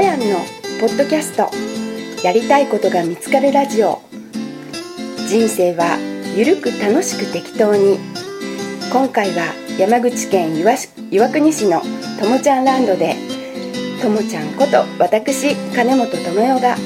やんのポッドキャスト。やりたいことが見つかるラジオ。人生はゆるく楽しく適当に。今回は山口県岩岩国市のともちゃんランドでともちゃんこと私金本智代が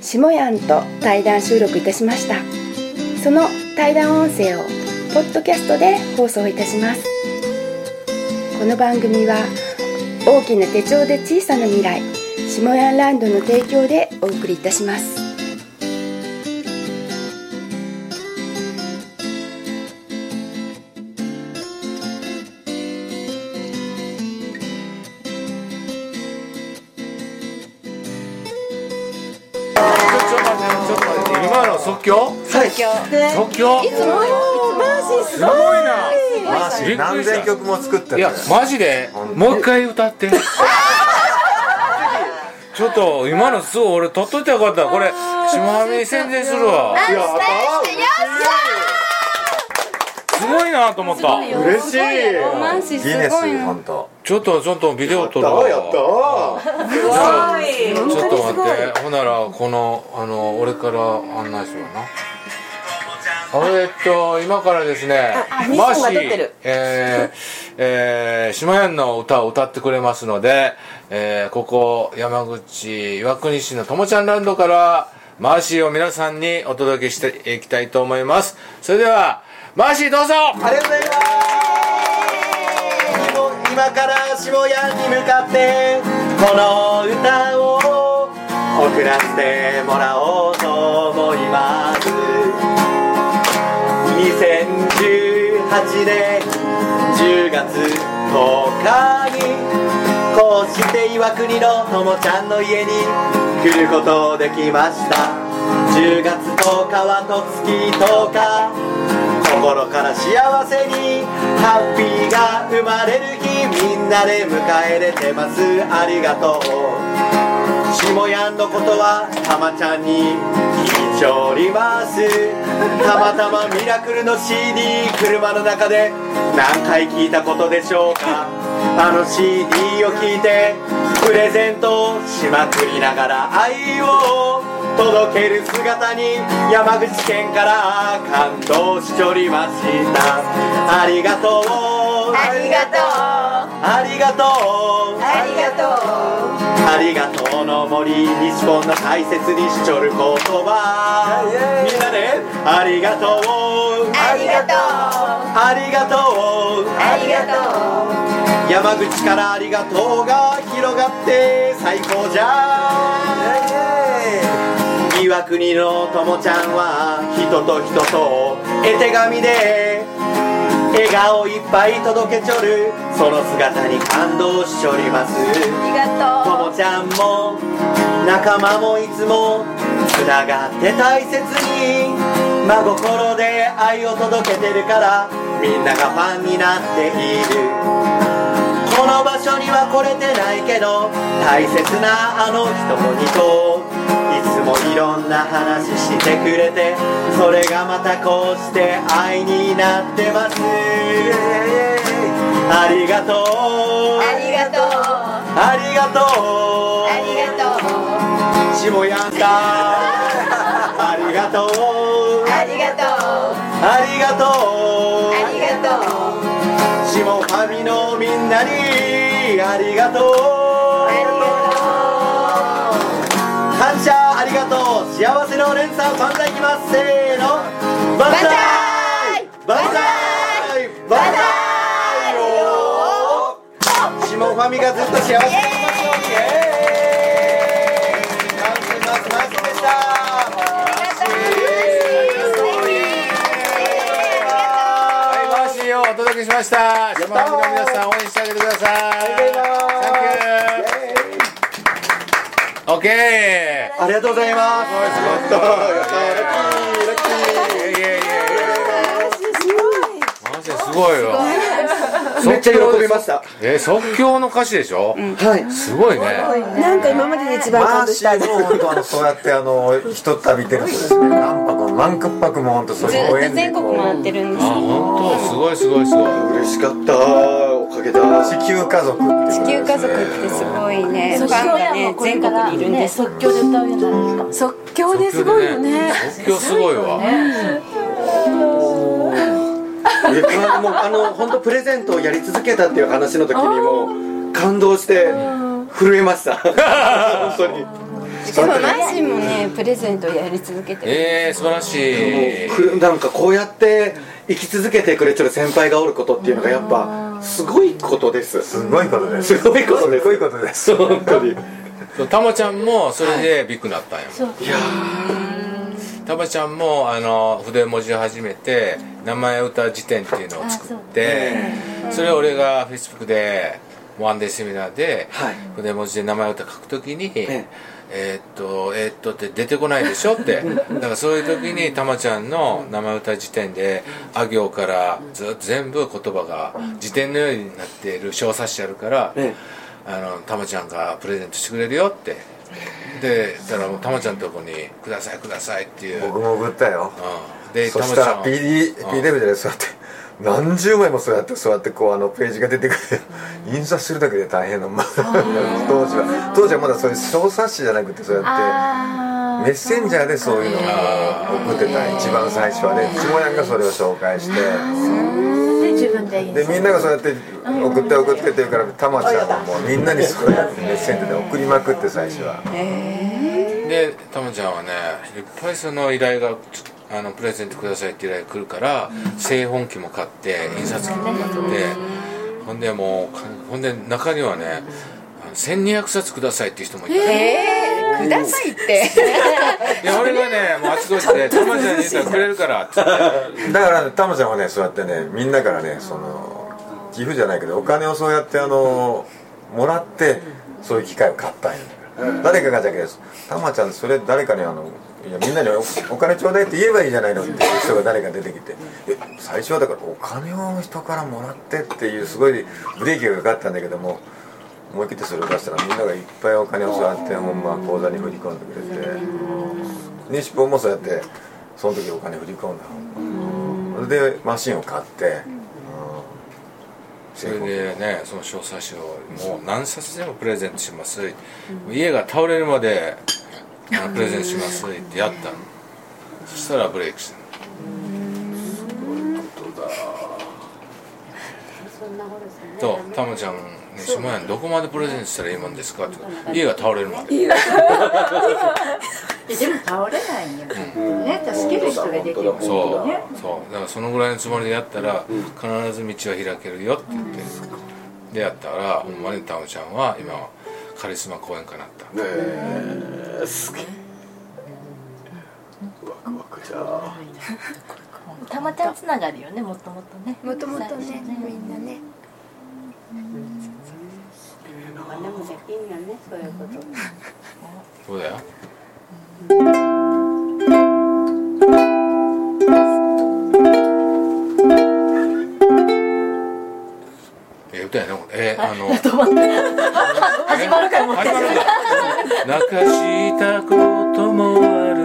下やんと対談収録いたしました。その対談音声をポッドキャストで放送いたします。この番組は大きな手帳で小さな未来下やんランドの提供でお送りいたします。ちょっと待ってちょっと待って今の即興？即興。即興？いつもマーシーすごいな。マーシー何千曲も作って。るいやマジで？もう一回歌ってちょっと今のすごい俺撮っといてよかった。これ下半身宣伝するわ。すごいなと思った。嬉しい。マーシすごいな。ちょっとちょっとビデオ撮るやわった。ちょっと待って。ほんならこのあの俺から案内するわなえっと今からですねマーシーえーえー、島屋の歌を歌ってくれますので、えー、ここ山口岩国市のともちゃんランドからマーシーを皆さんにお届けしていきたいと思います。それではマーシーどうぞ。ありがとうございます。今から下屋に向かってこの歌を送らせてもらおうと思います18年10月10日にこうして岩国のともちゃんの家に来ることできました。10月10日はとつき10日心から幸せにハッピーが生まれる日みんなで迎えれてます。ありがとう。下やんのことはたまちゃんに聞いております。たまたまミラクルの CD 車の中で何回聞いたことでしょうか。あの CD を聞いてプレゼントしまくりながら愛を届ける姿に山口県から感動しておりました。ありがとう。ありがとう。ありがとう。ありがとうありがとうの森日本の大切にしちょる言葉。みんなでありがとう。ありがとう。ありがとう。ありがとう。山口からありがとうが広がって最高じゃ岩国のともちゃんは人と人と絵手紙で笑顔いっぱい届けちょる。その姿に感動しちょります。ありがととうもちゃんも仲間もいつもつながって大切に。真心で愛を届けてるからみんながファンになっている。この場所には来れてないけど大切なあの人もにといつもいろんな話してくれてそれがまたこうして愛になってます。ありがとう。ありがとう。ありがとう。ありがとう下やんだありがとう。ありがとう。ありがとうありがとう下ファミのみんなにありがとう。感謝ありがとう。幸せの連鎖万歳いきます。せーの。万歳。万歳。万歳。よー下ファミがずっと幸せにいきましょうイエーイ感謝しますマーシーでしたはいマーシーをお届けしました下半身の皆さん応援してあげてくださいオッケーありがとうございます。やったやったラッキー。ラッキー。いやいやいやマジですごいよ。めっちゃ喜びました。え即興の歌詞でしょ、はい。すごいね。なんか今までで一番マ感動した。ーシーも本当あのそうやってあのひと旅出るとですね何泊も何泊も本当そういうご縁で全国回ってるんですあ本当すごいすごいすごい嬉しかったお地球家族地球家族ってすごいね。ファンがね全国にいるんで。す即興で歌うようになるんですか即興ですごいよね。即興すごいわえもうあの本当プレゼントをやり続けたっていう話の時にも感動して震えました。本当に。でもマーシーもねプレゼントやり続けてる。えー、素晴らしい。くなんかこうやって生き続けてくれてる先輩がおることっていうのがやっぱすごいことです。すごいことです。すごいことです。すごいことです。本当に。たまちゃんもそれでビッグになったんよ、いやたまちゃんもあの筆文字を始めて名前歌辞典っていうのを作ってそれを俺がフェイスブックでワンデーセミナーではい。筆文字で名前歌書くときに、ええーっとえーっとって出てこないでしょって。だからそういう時にたまちゃんの名前歌辞典であ行からずっと全部言葉が辞典のようになっている小冊子あるから、えあのたまちゃんがプレゼントしてくれるよってでだからもうたまちゃんのとこに「くださいください」っていう、うん、僕も送ったよ。でそしたらたまちゃん PD, PDF でそうやって何十枚もそうやってそうやってこうあのページが出てくる。印刷するだけで大変なまあ当時は。当時はまだそういう小冊子じゃなくてそうやってメッセンジャー。でそういうのを送ってた一番最初はねちもやんがそれを紹介してで自分ででみんながそうやって送って送ってって言うからたまちゃんはもうみんなにそうやってメッセンジで送りまくって最初は。でたまちゃんはねいっぱいその依頼があのプレゼントくださいって依頼が来るから製本機も買って印刷機も買って。ほんでもうかほんで中にはねあの1200冊くださいっていう人もいた。えー、くださいって。いや俺がねもうあちこちで「たまちゃんに言ったらくれるから」って言って。だからねたまちゃんはねそうやってねみんなからねその寄付じゃないけどお金をそうやってあのもらってそういう機械を買ったんや。誰かがじゃけどたまちゃんそれ誰かにあのいやみんなにおお金ちょうだいって言えばいいじゃないのっていう人が誰か出てきてえ最初はだからお金を人からもらってっていうすごいブレーキがかかったんだけども思い切ってそれを出したらみんながいっぱいお金をそうやってほんま口座に振り込んでくれて。西本もそうやってその時お金振り込んだほんまそれでマシンを買って、うん。それでねその小冊子をもう何冊でもプレゼントします、家が倒れるまでプレゼントしますってやったの。そしたらブレイクしたの。とたまちゃんね「下屋どこまでプレゼントしたらいいもんですか?」って家が倒れるまで。でも倒れないん。よ、ね助ける人が出てくるそうね。そう。だからそのぐらいのつもりでやったら必ず道は開けるよって言って。でやったらほんまにたまちゃんは今はカリスマ講演家になった。えー、すげえ。ワクワクじゃあ。たまちゃんつながりよねもともとね。もともとねみんなねでもできんよねそういうこと。そうだよ。え歌やなこれ。えあの始まるか泣かしたこともある。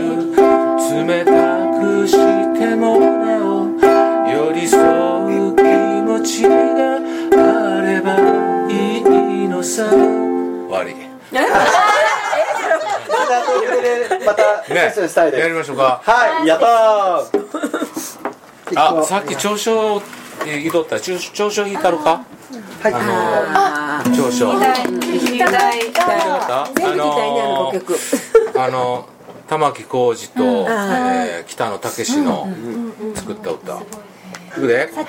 冷たくしてもなお寄り添う気持ちがあればいいのさまたセッねションしたいです、やりましょうか。はいやったー。あさっき長所移動った。長長所引いたろか？はい。あの長所聞きたいたあの5曲あの玉置浩二と、えー北野武の作った歌。いくで。星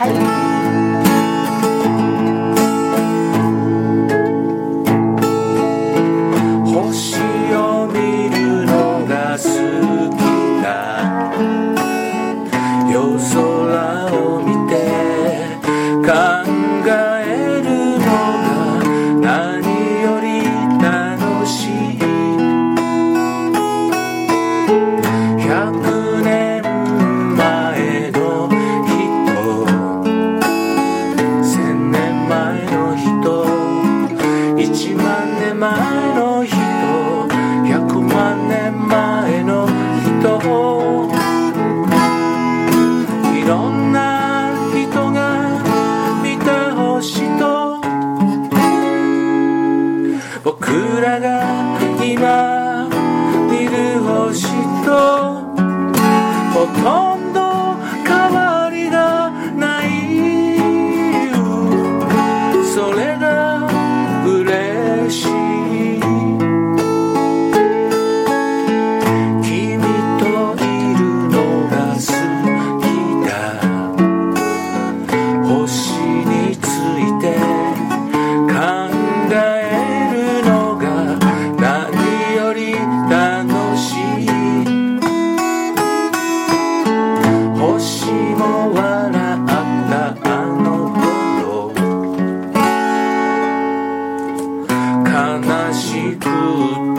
could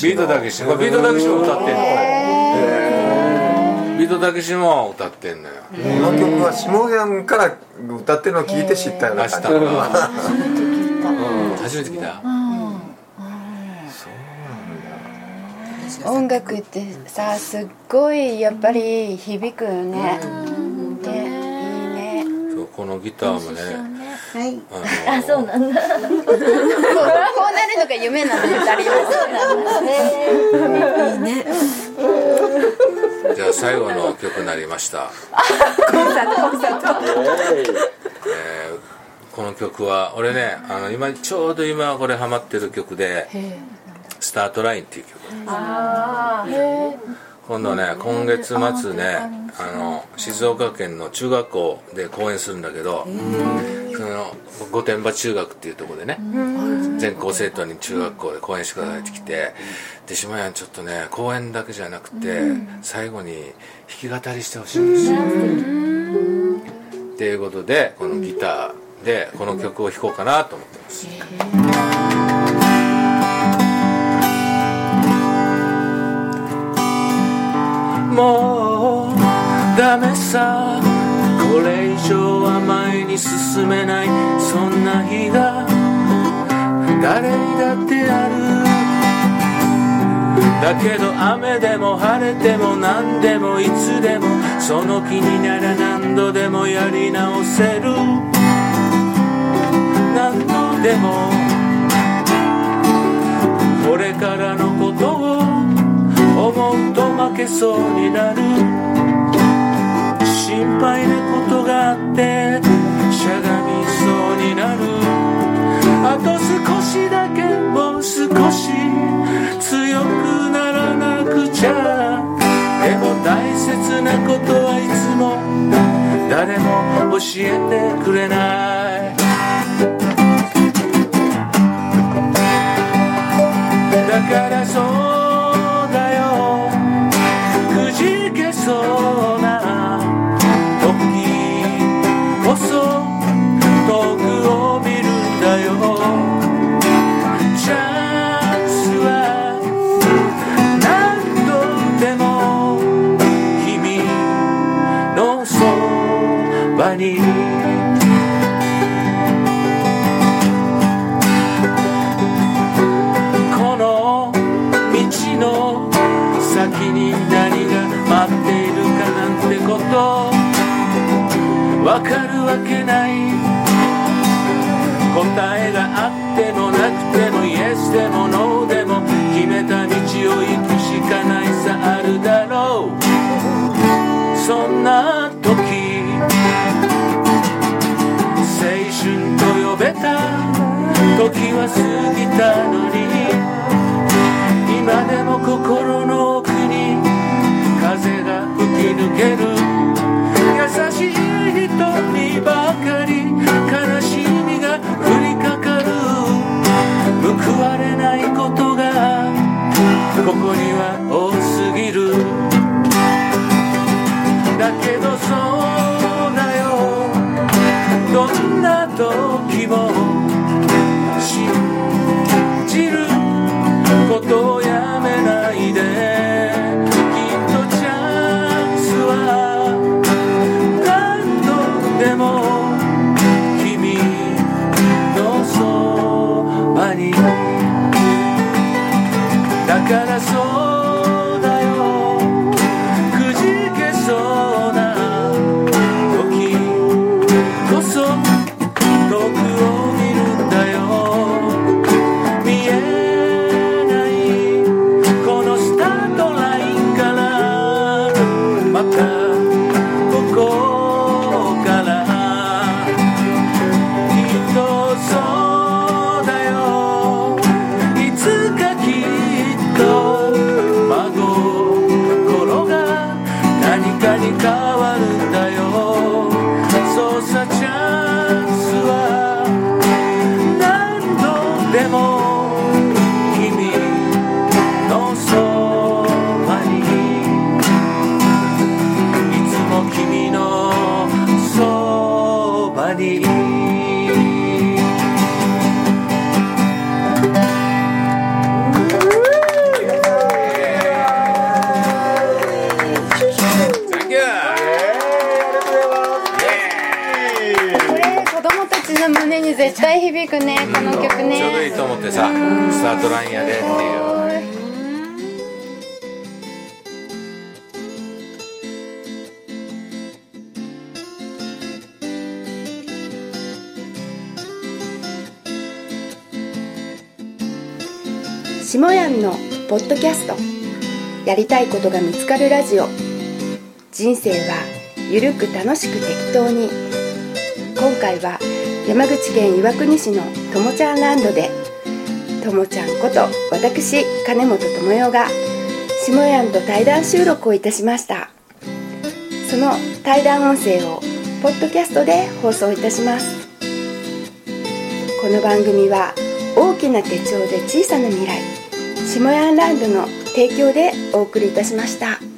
しビートたけしこれビートたけしも歌ってんの。ビートたけしも歌ってんのよ。この曲は下山から歌ってるのを聞いて知ったような明日感じ。か初めて聞いた。音楽ってさすっごいやっぱり響くよね。でいいね。そうこのギターもねはい。あのあそうなんだ。こうなるのが夢なの二人はいいね。じゃあ最後の曲になりました。えーこの曲は俺ねあの今ちょうど今これハマってる曲で「スタートライン」っていう曲今度ね今月末ねあの静岡県の中学校で講演するんだけどその御殿場中学っていうところでね全校生徒に中学校で講演してくださいって来てで島屋ちょっとね講演だけじゃなくて最後に弾き語りしてほしいんですよ。っていうことでこのギターでこの曲を弾こうかなと思ってますもうダメさこれ以上は前に進めない。そんな日が誰にだってある。だけど雨でも晴れても何でもいつでもその気になら何度でもやり直せる。何度でも。これからの思うと負けそうになる。心配なことがあってしゃがみそうになる。あと少しだけもう少し強くならなくちゃ。でも大切なことはいつも誰も教えてくれない。先に何が待っているかなんてことわかるわけない。答えがあってもなくてもイエスでもノーでも決めた道を行くしかないさあるだろう。そんな時青春と呼べた。時は過ぎたのに今でも心の奥風が吹き抜ける。優しいだ胸に絶対響くねこの曲ね。ちょうどいいと思ってさスタートラインやでっていう。しもやんのポッドキャスト。やりたいことが見つかるラジオ。人生はゆるく楽しく適当に。今回は山口県岩国市のともちゃんランドでともちゃんこと私金本智代がしもやんと対談収録をいたしましたその対談音声をポッドキャストで放送いたしますこの番組は大きな手帳で小さな未来下ヤンランドの提供でお送りいたしました。